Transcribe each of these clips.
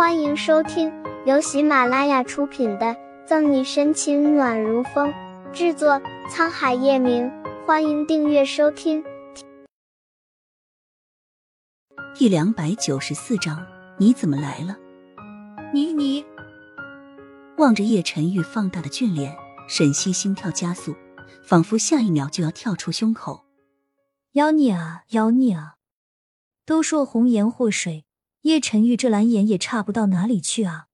欢迎收听由喜马拉雅出品的《赠你深情暖如风》，制作沧海夜明。欢迎订阅收听。第两百九十四章，你怎么来了？你你，望着叶晨玉放大的俊脸，沈西心跳加速，仿佛下一秒就要跳出胸口。妖孽啊，妖孽啊！都说红颜祸水。叶晨玉这蓝眼也差不到哪里去啊！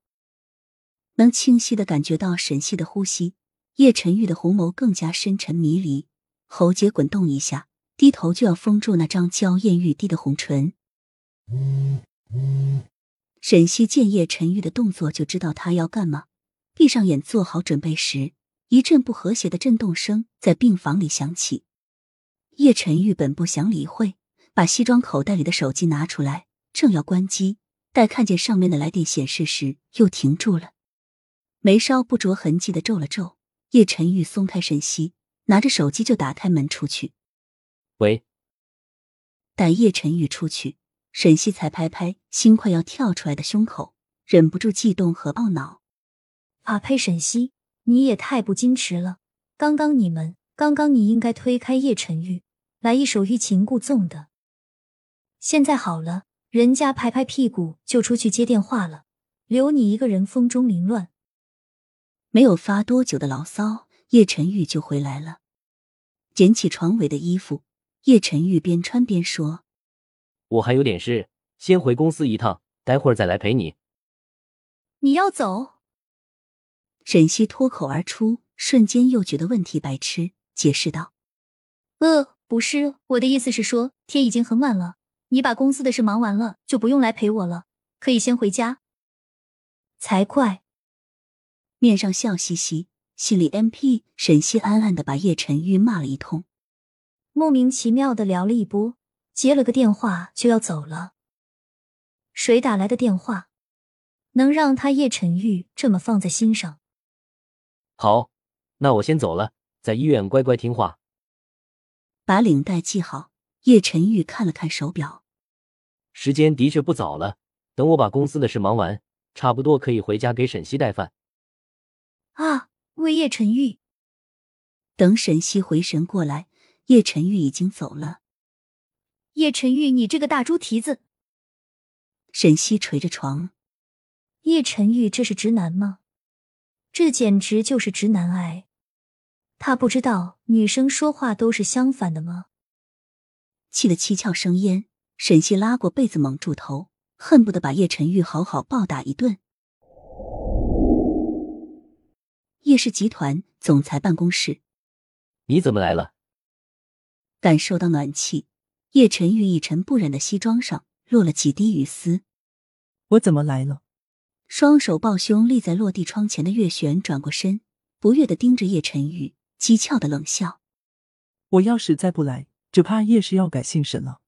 能清晰的感觉到沈西的呼吸，叶晨玉的红眸更加深沉迷离，喉结滚动一下，低头就要封住那张娇艳欲滴的红唇。沈西见叶晨玉的动作，就知道他要干嘛，闭上眼做好准备时，一阵不和谐的震动声在病房里响起。叶晨玉本不想理会，把西装口袋里的手机拿出来。正要关机，待看见上面的来电显示时，又停住了，眉梢不着痕迹的皱了皱。叶晨玉松开沈西，拿着手机就打开门出去。喂。待叶晨玉出去，沈西才拍拍心快要跳出来的胸口，忍不住悸动和懊恼。啊呸！沈西，你也太不矜持了。刚刚你们，刚刚你应该推开叶晨玉，来一首欲擒故纵的。现在好了。人家拍拍屁股就出去接电话了，留你一个人风中凌乱。没有发多久的牢骚，叶晨玉就回来了，捡起床尾的衣服，叶晨玉边穿边说：“我还有点事，先回公司一趟，待会儿再来陪你。”你要走？沈西脱口而出，瞬间又觉得问题白痴，解释道：“呃，不是，我的意思是说，天已经很晚了。”你把公司的事忙完了，就不用来陪我了，可以先回家。才怪！面上笑嘻嘻，心里 M P。沈西暗暗的把叶晨玉骂了一通，莫名其妙的聊了一波，接了个电话就要走了。谁打来的电话？能让他叶晨玉这么放在心上？好，那我先走了，在医院乖乖听话，把领带系好。叶晨玉看了看手表，时间的确不早了。等我把公司的事忙完，差不多可以回家给沈西带饭。啊，为叶晨玉。等沈西回神过来，叶晨玉已经走了。叶晨玉，你这个大猪蹄子！沈西捶着床。叶晨玉，这是直男吗？这简直就是直男癌！他不知道女生说话都是相反的吗？气得七窍生烟，沈西拉过被子蒙住头，恨不得把叶晨玉好好暴打一顿。叶氏集团总裁办公室，你怎么来了？感受到暖气，叶晨玉一尘不染的西装上落了几滴雨丝。我怎么来了？双手抱胸立在落地窗前的月璇转过身，不悦的盯着叶晨玉，讥诮的冷笑：“我要是再不来。”只怕叶氏要改姓沈了。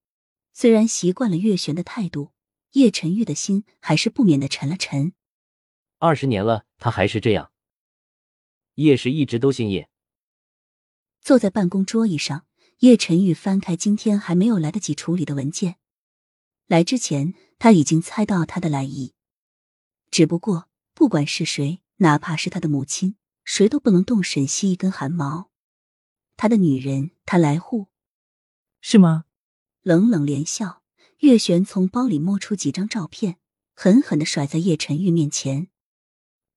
虽然习惯了月璇的态度，叶晨玉的心还是不免的沉了沉。二十年了，他还是这样。叶氏一直都姓叶。坐在办公桌椅上，叶晨玉翻开今天还没有来得及处理的文件。来之前，他已经猜到他的来意。只不过，不管是谁，哪怕是他的母亲，谁都不能动沈西一根汗毛。他的女人，他来护。是吗？冷冷连笑，月璇从包里摸出几张照片，狠狠的甩在叶晨玉面前。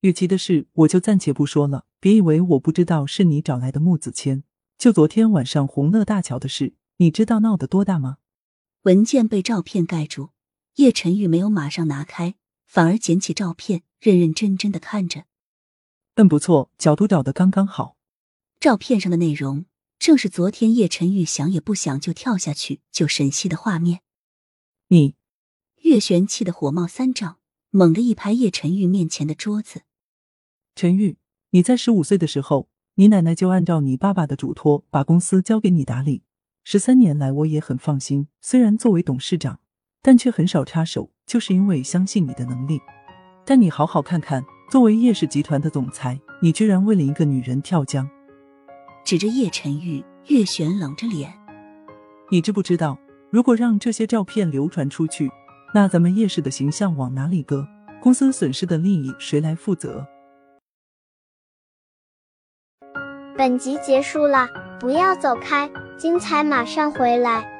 雨琦的事我就暂且不说了，别以为我不知道是你找来的木子谦。就昨天晚上红乐大桥的事，你知道闹得多大吗？文件被照片盖住，叶晨玉没有马上拿开，反而捡起照片，认认真真的看着。嗯，不错，角度找的刚刚好。照片上的内容。正是昨天叶晨玉想也不想就跳下去救沈西的画面。你，岳玄气得火冒三丈，猛地一拍叶晨玉面前的桌子。陈玉，你在十五岁的时候，你奶奶就按照你爸爸的嘱托把公司交给你打理。十三年来，我也很放心。虽然作为董事长，但却很少插手，就是因为相信你的能力。但你好好看看，作为叶氏集团的总裁，你居然为了一个女人跳江。指着叶晨玉、月璇，冷着脸：“你知不知道，如果让这些照片流传出去，那咱们叶氏的形象往哪里搁？公司损失的利益谁来负责？”本集结束了，不要走开，精彩马上回来。